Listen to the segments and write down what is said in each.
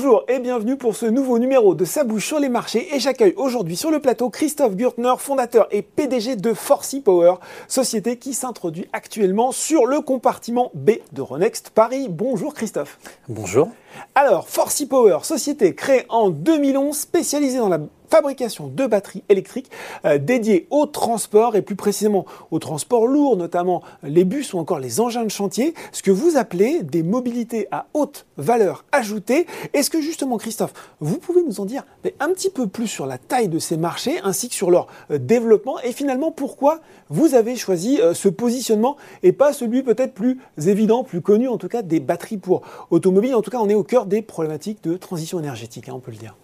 Bonjour et bienvenue pour ce nouveau numéro de Sa bouche sur les marchés et j'accueille aujourd'hui sur le plateau Christophe Gürtner, fondateur et PDG de Forcy Power, société qui s'introduit actuellement sur le compartiment B de Renext Paris. Bonjour Christophe. Bonjour. Alors, Forcy Power, société créée en 2011 spécialisée dans la fabrication de batteries électriques euh, dédiées au transport et plus précisément au transport lourd, notamment les bus ou encore les engins de chantier, ce que vous appelez des mobilités à haute valeur ajoutée. Est-ce que justement, Christophe, vous pouvez nous en dire un petit peu plus sur la taille de ces marchés ainsi que sur leur euh, développement? Et finalement pourquoi vous avez choisi euh, ce positionnement et pas celui peut-être plus évident, plus connu en tout cas des batteries pour automobiles. En tout cas, on est au cœur des problématiques de transition énergétique, hein, on peut le dire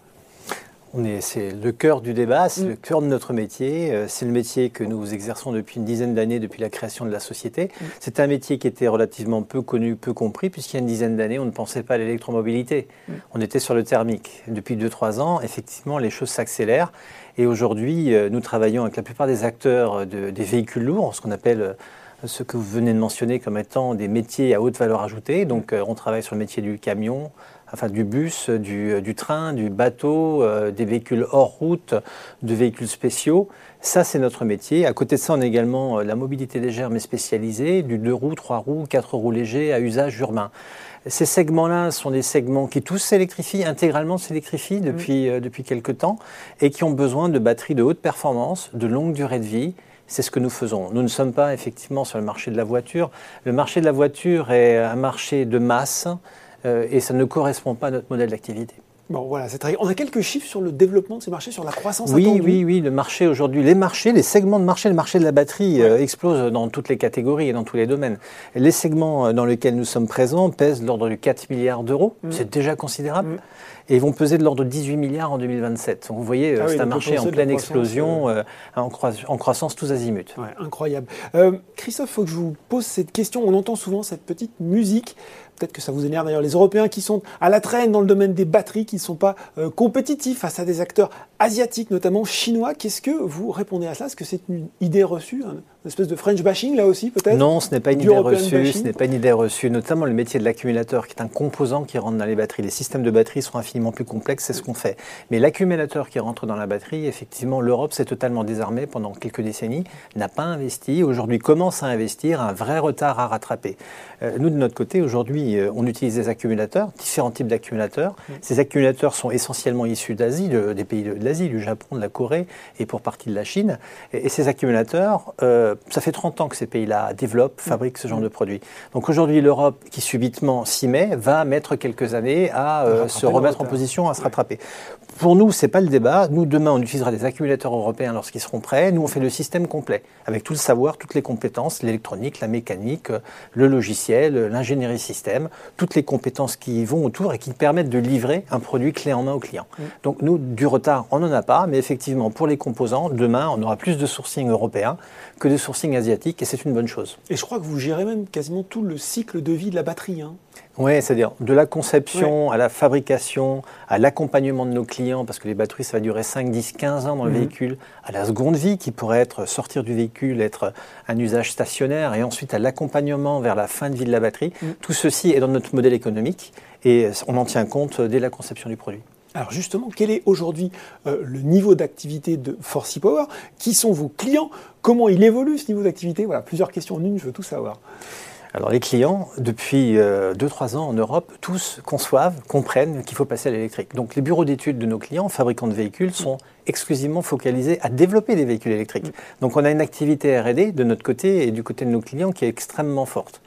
c'est le cœur du débat, c'est mm. le cœur de notre métier. Euh, c'est le métier que nous exerçons depuis une dizaine d'années, depuis la création de la société. Mm. C'est un métier qui était relativement peu connu, peu compris, puisqu'il y a une dizaine d'années, on ne pensait pas à l'électromobilité. Mm. On était sur le thermique. Depuis 2-3 ans, effectivement, les choses s'accélèrent. Et aujourd'hui, euh, nous travaillons avec la plupart des acteurs des véhicules lourds, ce qu'on appelle euh, ce que vous venez de mentionner comme étant des métiers à haute valeur ajoutée. Donc, on travaille sur le métier du camion, enfin du bus, du, train, du bateau, euh, des véhicules hors route, de véhicules spéciaux. Ça, c'est notre métier. À côté de ça, on a également euh, la mobilité légère mais spécialisée, du 2 roues, 3 roues, 4 roues légers à usage urbain. Ces segments-là sont des segments qui tous s'électrifient, intégralement s'électrifient depuis, euh, depuis quelques temps, et qui ont besoin de batteries de haute performance, de longue durée de vie, c'est ce que nous faisons. Nous ne sommes pas effectivement sur le marché de la voiture. Le marché de la voiture est un marché de masse euh, et ça ne correspond pas à notre modèle d'activité. Bon, voilà, c'est très... On a quelques chiffres sur le développement de ces marchés, sur la croissance oui, attendue. Oui, oui, le marché aujourd'hui, les marchés, les segments de marché, le marché de la batterie euh, explose dans toutes les catégories et dans tous les domaines. Les segments euh, dans lesquels nous sommes présents pèsent l'ordre de 4 milliards d'euros, mmh. c'est déjà considérable. Mmh. Et ils vont peser de l'ordre de 18 milliards en 2027. Donc vous voyez, ah c'est un marché en pleine explosion, en, croissance tous azimuts. Ouais, incroyable. Christophe, il faut que je vous pose cette question. On entend souvent cette petite musique peut-être que ça vous énerve d'ailleurs, les Européens qui sont à la traîne dans le domaine des batteries, qui ne sont pas euh, compétitifs face à des acteurs asiatiques, notamment chinois. Qu'est-ce que vous répondez à ça? Est-ce que c'est une idée reçue une espèce de French bashing là aussi peut-être? Non, ce n'est pas une idée reçue. Ce n'est pas une idée reçue, notamment le métier de l'accumulateur, qui est un composant qui rentre dans les batteries. Les systèmes de batteries sont infiniment plus complexes, c'est ce qu'on fait. Mais l'accumulateur qui rentre dans la batterie, effectivement, l'Europe s'est totalement désarmée pendant quelques décennies, n'a pas investi. Aujourd'hui, commence à investir, un vrai retard à rattraper. Euh, nous, de notre côté, aujourd'hui, euh, on utilise des accumulateurs, différents types d'accumulateurs. Ces accumulateurs sont essentiellement issus d'Asie, des pays de, l'Asie, du Japon, de la Corée et pour partie de la Chine. Et, ces accumulateurs euh, ça fait 30 ans que ces pays-là développent, fabriquent ce genre de produits. Donc aujourd'hui, l'Europe, qui subitement s'y met, va mettre quelques années à euh, se remettre en position, à se rattraper. Pour nous, ce n'est pas le débat. Nous, demain, on utilisera des accumulateurs européens lorsqu'ils seront prêts. Nous, on fait le système complet, avec tout le savoir, toutes les compétences, l'électronique, la mécanique, le logiciel, l'ingénierie système, toutes les compétences qui vont autour et qui permettent de livrer un produit clé en main au client. Donc nous, du retard, on n'en a pas, mais effectivement, pour les composants, demain, on aura plus de sourcing européen que de sourcing asiatique, et c'est une bonne chose. Et je crois que vous gérez même quasiment tout le cycle de vie de la batterie. Hein. Oui, c'est-à-dire de la conception à la fabrication, à l'accompagnement de nos clients, parce que les batteries, ça va durer 5, 10, 15 ans dans le mhm. véhicule, à la seconde vie qui pourrait être sortir du véhicule, être un usage stationnaire, et ensuite à l'accompagnement vers la fin de vie de la batterie. Mhm. Tout ceci est dans notre modèle économique et on en tient compte dès la conception du produit. Alors justement, quel est aujourd'hui euh, le niveau d'activité de Forcy Power? Qui sont vos clients? Comment il évolue ce niveau d'activité? Voilà, plusieurs questions en une, je veux tout savoir. Alors les clients, depuis 2-3 euh, ans en Europe, tous conçoivent, comprennent qu'il faut passer à l'électrique. Donc les bureaux d'études de nos clients, fabricants de véhicules, sont exclusivement focalisés à développer des véhicules électriques. Donc on a une activité RD de notre côté et du côté de nos clients qui est extrêmement forte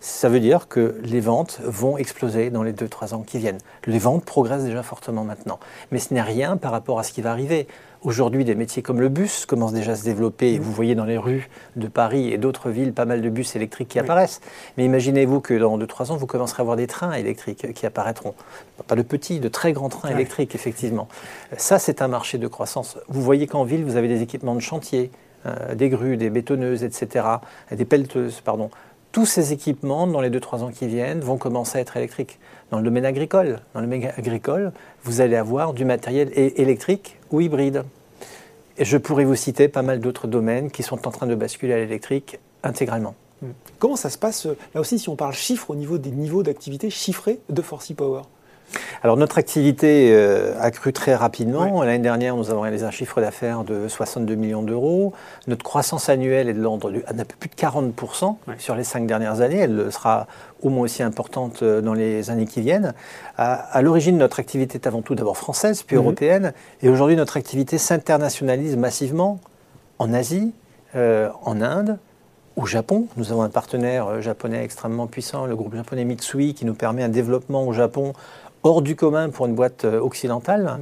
ça veut dire que les ventes vont exploser dans les 2-3 ans qui viennent. Les ventes progressent déjà fortement maintenant. Mais ce n'est rien par rapport à ce qui va arriver. Aujourd'hui, des métiers comme le bus commencent déjà à se développer. Vous voyez dans les rues de Paris et d'autres villes pas mal de bus électriques qui apparaissent. Mais imaginez-vous que dans 2-3 ans, vous commencerez à avoir des trains électriques qui apparaîtront. Pas de petits, de très grands trains électriques, effectivement. Ça, c'est un marché de croissance. Vous voyez qu'en ville, vous avez des équipements de chantier, euh, des grues, des bétonneuses, etc., des pelleteuses, pardon tous ces équipements, dans les 2-3 ans qui viennent, vont commencer à être électriques. Dans le domaine agricole, dans le domaine agricole, vous allez avoir du matériel électrique ou hybride. Et je pourrais vous citer pas mal d'autres domaines qui sont en train de basculer à l'électrique intégralement. Comment ça se passe, là aussi, si on parle chiffres au niveau des niveaux d'activité chiffrés de Forcy Power? Alors notre activité euh, a cru très rapidement. L'année dernière, nous avons réalisé un chiffre d'affaires de 62 millions d'euros. Notre croissance annuelle est de l'ordre d'un peu plus de 40% sur les cinq dernières années. Elle sera au moins aussi importante euh, dans les années qui viennent. À, l'origine, notre activité est avant tout d'abord française, puis mhm. européenne. Et aujourd'hui, notre activité s'internationalise massivement en Asie, euh, en Inde, au Japon. Nous avons un partenaire japonais extrêmement puissant, le groupe japonais Mitsui, qui nous permet un développement au Japon hors du commun pour une boîte euh, occidentale.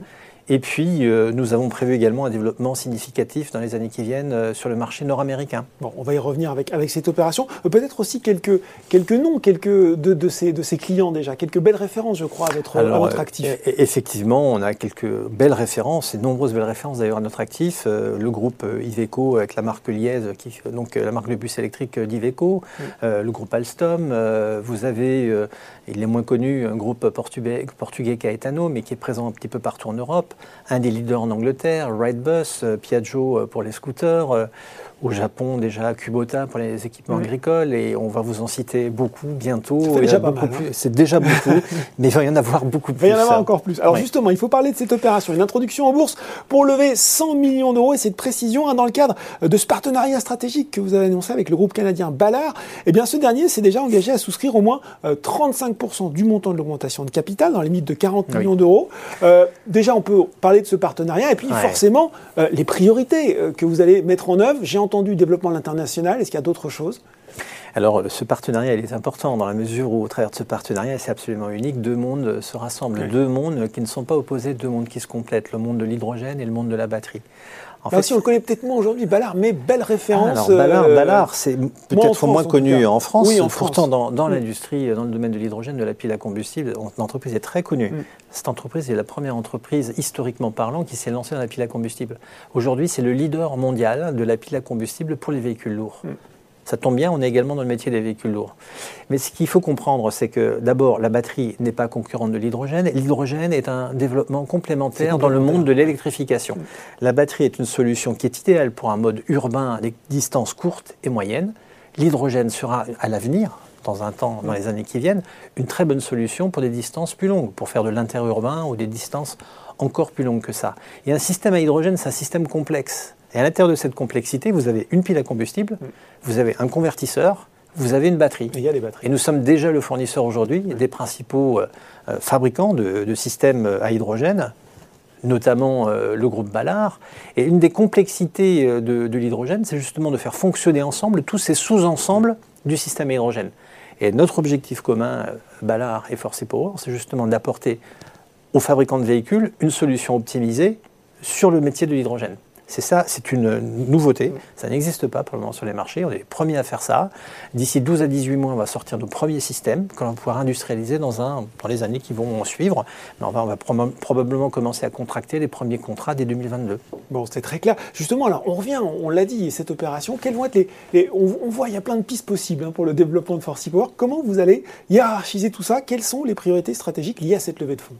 Et puis, euh, nous avons prévu également un développement significatif dans les années qui viennent euh, sur le marché nord-américain. Bon, on va y revenir avec, avec cette opération. Peut-être aussi quelques, quelques noms quelques de, de, ces, de ces clients déjà, quelques belles références, je crois, à votre, votre actif. effectivement, on a quelques belles références, et nombreuses belles références d'ailleurs à notre actif. le groupe Iveco avec la marque Liez, qui, donc la marque de bus électrique d'Iveco, le groupe Alstom. vous avez il est moins connu, un groupe portugais, portugais Caetano, mais qui est présent un petit peu partout en Europe. Un des leaders en Angleterre, Rightbus, euh, Piaggio euh, pour les scooters. Au Japon déjà Kubota pour les équipements agricoles et on va vous en citer beaucoup bientôt. C'est déjà pas mal. Hein. C'est déjà beaucoup, mais il va y en avoir beaucoup plus. Il va y en avoir encore plus. Alors justement, il faut parler de cette opération, une introduction en bourse pour lever 100 millions d'euros et cette précision hein, dans le cadre de ce partenariat stratégique que vous avez annoncé avec le groupe canadien Ballard. Eh bien, ce dernier s'est déjà engagé à souscrire au moins 35% euh, du montant de l'augmentation de capital dans les limites de 40 millions d'euros. Euh, déjà, on peut parler de ce partenariat et puis forcément euh, les priorités que vous allez mettre en œuvre. J'ai entendu développement de l'international. Est-ce qu'il y a d'autres choses? Alors, ce partenariat, il est important dans la mesure où, au travers de ce partenariat, c'est absolument unique, deux mondes se rassemblent, deux mondes qui ne sont pas opposés, deux mondes qui se complètent, le monde de l'hydrogène et le monde de la batterie. En fait, si on le connaît peut-être moins aujourd'hui, Ballard, mais belle référence. alors, Ballard, euh, Ballard c'est peut-être moins connu en France. Oui, en Pourtant, dans, dans l'industrie, dans le domaine de l'hydrogène, de la pile à combustible, l'entreprise est très connue. Cette entreprise est la première entreprise, historiquement parlant, qui s'est lancée dans la pile à combustible. Aujourd'hui, c'est le leader mondial de la pile à combustible pour les véhicules lourds. Ça tombe bien, on est également dans le métier des véhicules lourds. Mais ce qu'il faut comprendre, c'est que d'abord, la batterie n'est pas concurrente de l'hydrogène. L'hydrogène est un développement complémentaire dans le monde de l'électrification. La batterie est une solution qui est idéale pour un mode urbain à des distances courtes et moyennes. L'hydrogène sera à l'avenir, dans un temps, dans les années qui viennent, une très bonne solution pour des distances plus longues, pour faire de l'interurbain ou des distances encore plus longues que ça. Et un système à hydrogène, c'est un système complexe. Et à l'intérieur de cette complexité, vous avez une pile à combustible, vous avez un convertisseur, vous avez une batterie. Et il y a des batteries. Et nous sommes déjà le fournisseur aujourd'hui des principaux euh, euh, fabricants de, systèmes euh, à hydrogène, notamment le groupe Ballard. Et une des complexités de, de l'hydrogène, c'est justement de faire fonctionner ensemble tous ces sous-ensembles du système à hydrogène. Et notre objectif commun, Ballard et Force Power, c'est justement d'apporter aux fabricants de véhicules une solution optimisée sur le métier de l'hydrogène. C'est ça, c'est une nouveauté. Ça n'existe pas pour le moment sur les marchés. On est les premiers à faire ça. D'ici 12 à 18 mois, on va sortir nos premiers systèmes que l'on va pouvoir industrialiser dans, les années qui vont suivre. Mais on va, probablement commencer à contracter les premiers contrats dès 2022. Bon, c'est très clair. Justement, alors on revient, on l'a dit, cette opération, quelles vont être les. on, voit, il y a plein de pistes possibles hein, pour le développement de Force Power. Comment vous allez hiérarchiser tout ça? Quelles sont les priorités stratégiques liées à cette levée de fonds?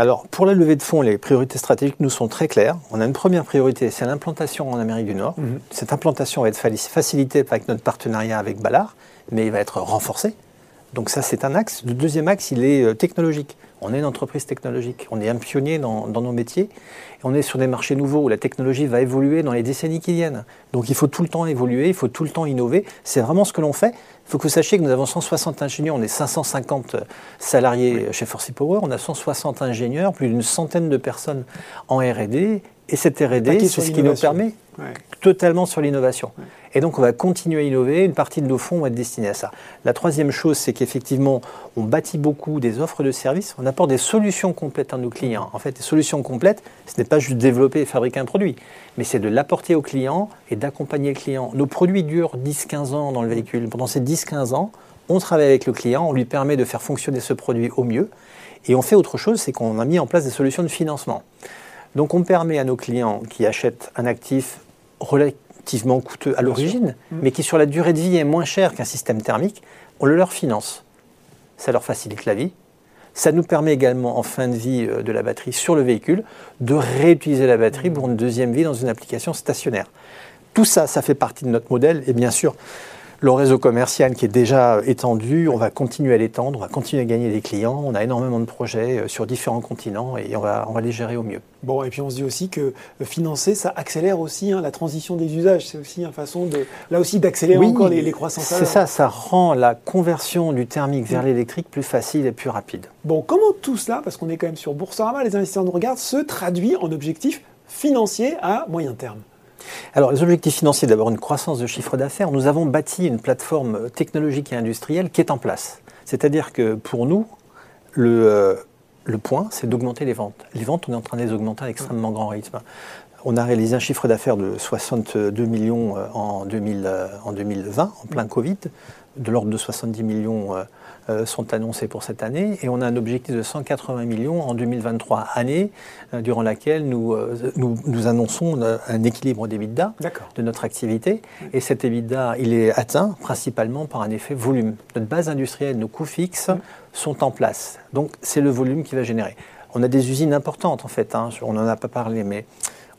Alors, pour la levée de fonds, les priorités stratégiques nous sont très claires. On a une première priorité, c'est l'implantation en Amérique du Nord. Mhm. Cette implantation va être facilitée avec notre partenariat avec Ballard, mais il va être renforcé. Donc ça, c'est un axe. Le deuxième axe, il est euh, technologique. On est une entreprise technologique, on est un pionnier dans, nos métiers, et on est sur des marchés nouveaux où la technologie va évoluer dans les décennies qui viennent. Donc il faut tout le temps évoluer, il faut tout le temps innover. C'est vraiment ce que l'on fait. Il faut que vous sachiez que nous avons 160 ingénieurs, on est 550 salariés chez Forcy Power, on a 160 ingénieurs, plus d'une centaine de personnes en R&D, et cette R&D, c'est ce qui nous permet totalement sur l'innovation. Et donc on va continuer à innover, une partie de nos fonds va être destinée à ça. La troisième chose, c'est qu'effectivement, on bâtit beaucoup des offres de services, on apporte des solutions complètes à nos clients. En fait, des solutions complètes, ce n'est pas juste développer et fabriquer un produit, mais c'est de l'apporter aux clients et d'accompagner le client. Nos produits durent 10-15 ans dans le véhicule. Pendant ces 10-15 ans, on travaille avec le client, on lui permet de faire fonctionner ce produit au mieux. Et on fait autre chose, c'est qu'on a mis en place des solutions de financement. Donc on permet à nos clients qui achètent un actif relativement coûteux à l'origine, mmh. mais qui sur la durée de vie est moins cher qu'un système thermique, on le leur finance. Ça leur facilite la vie. Ça nous permet également en fin de vie euh, de la batterie sur le véhicule de réutiliser la batterie pour une deuxième vie dans une application stationnaire. Tout ça, ça fait partie de notre modèle et bien sûr, Le réseau commercial qui est déjà étendu, on va continuer à l'étendre, on va continuer à gagner des clients. On a énormément de projets euh, sur différents continents et on va, on va les gérer au mieux. Bon, et puis on se dit aussi que financer, ça accélère aussi hein, la transition des usages. C'est aussi une façon de, là aussi, d'accélérer encore les, les croissances. C'est ça, ça rend la conversion du thermique vers l'électrique plus facile et plus rapide. Bon, comment tout cela, parce qu'on est quand même sur Boursorama, les investisseurs nous regardent, se traduit en objectifs financiers à moyen terme? Alors, les objectifs financiers, d'abord une croissance de chiffre d'affaires. Nous avons bâti une plateforme technologique et industrielle qui est en place. C'est-à-dire que pour nous, le, euh, point, c'est d'augmenter les ventes. Les ventes, on est en train de les augmenter à extrêmement grand rythme. On a réalisé un chiffre d'affaires de 62 millions euh, en, 2000, euh, en 2020, en plein Covid, de l'ordre de 70 millions euh, sont annoncés pour cette année et on a un objectif de 180 millions en 2023, année durant laquelle nous, nous, annonçons un équilibre d'EBITDA de notre activité et cet EBITDA, il est atteint principalement par un effet volume. Notre base industrielle, nos coûts fixes sont en place. Donc c'est le volume qui va générer. On a des usines importantes en fait, hein, on n'en a pas parlé, mais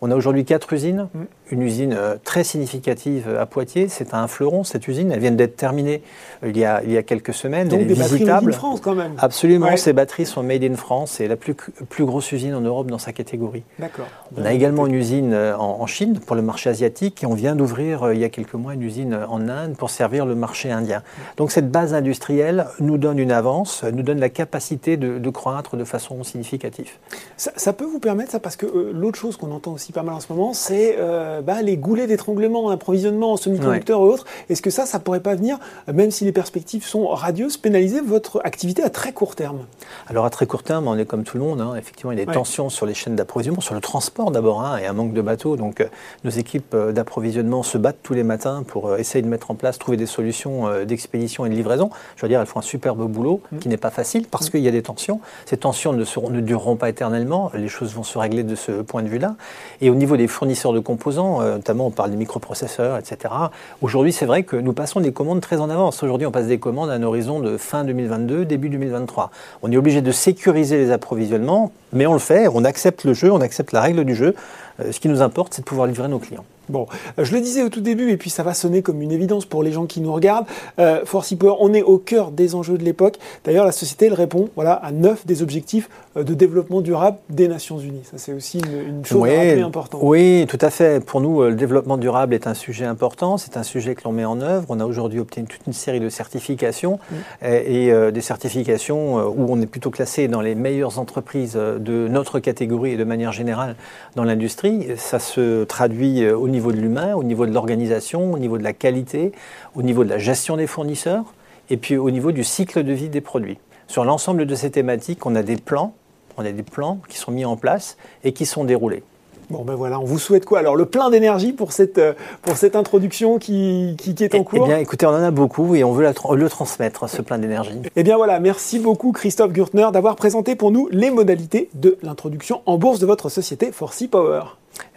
on a aujourd'hui quatre usines. Mm. Une usine euh, très significative à Poitiers, c'est un fleuron cette usine. Elle vient d'être terminée euh, il y, a, il y a quelques semaines. Donc Elle est des visitable. Batteries made in France quand même. Absolument, ces batteries sont made in France. C'est la plus, plus grosse usine en Europe dans sa catégorie. D'accord. On a également une usine euh, en, Chine pour le marché asiatique et on vient d'ouvrir il y a quelques mois une usine en Inde pour servir le marché indien. Donc cette base industrielle nous donne une avance, nous donne la capacité de, croître de façon significative. Ça, ça, peut vous permettre ça parce que l'autre chose qu'on entend aussi pas mal en ce moment, c'est euh, bah, les goulets d'étranglement, approvisionnement en semi-conducteurs et autres. Est-ce que ça, ça pourrait pas venir, même si les perspectives sont radieuses, pénaliser votre activité à très court terme? Alors à très court terme, on est comme tout le monde. Hein. Effectivement, il y a des tensions sur les chaînes d'approvisionnement, sur le transport d'abord, hein, et un manque de bateaux. Donc euh, nos équipes euh, d'approvisionnement se battent tous les matins pour essayer de mettre en place, trouver des solutions d'expédition et de livraison. Je veux dire, elles font un superbe boulot mmh. qui n'est pas facile parce mmh. qu'il y a des tensions. Ces tensions ne, seront, ne dureront pas éternellement. Les choses vont se régler de ce point de vue-là. Et au niveau des fournisseurs de composants, euh, notamment on parle des microprocesseurs, etc. Aujourd'hui, c'est vrai que nous passons des commandes très en avance. Aujourd'hui, on passe des commandes à un horizon de fin 2022, début 2023. On est obligé de sécuriser les approvisionnements, mais on le fait, on accepte le jeu, on accepte la règle du jeu. Euh, ce qui nous importe, c'est de pouvoir livrer nos clients. Bon, euh, je le disais au tout début, et puis ça va sonner comme une évidence pour les gens qui nous regardent. Euh, Force Power, on est au cœur des enjeux de l'époque. D'ailleurs, la société, elle répond voilà, à neuf des objectifs euh, de développement durable des Nations Unies. Ça, c'est aussi une, chose oui, importante. Oui, tout à fait. Pour nous, le développement durable est un sujet important. C'est un sujet que l'on met en œuvre. On a aujourd'hui obtenu toute une série de certifications et, des certifications où on est plutôt classé dans les meilleures entreprises de notre catégorie et de manière générale dans l'industrie. Ça se traduit au niveau niveau de l'humain, au niveau de l'organisation, au niveau de la qualité, au niveau de la gestion des fournisseurs et puis au niveau du cycle de vie des produits. Sur l'ensemble de ces thématiques, on a des plans, on a des plans qui sont mis en place et qui sont déroulés. Bon ben voilà, on vous souhaite quoi? Alors le plein d'énergie pour cette, euh, pour cette introduction qui, qui, est en eh, cours? Eh bien écoutez, on en a beaucoup et on veut le transmettre, ce plein d'énergie. Eh bien voilà, merci beaucoup Christophe Gürtner d'avoir présenté pour nous les modalités de l'introduction en bourse de votre société Forcy Power.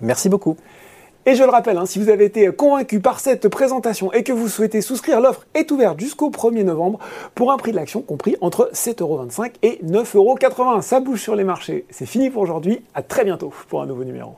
Merci beaucoup. Et je le rappelle, hein, si vous avez été convaincu par cette présentation et que vous souhaitez souscrire, l'offre est ouverte jusqu'au 1er novembre pour un prix de l'action compris entre 7,25€ et 9,80€. Ça bouge sur les marchés. C'est fini pour aujourd'hui. À très bientôt pour un nouveau numéro.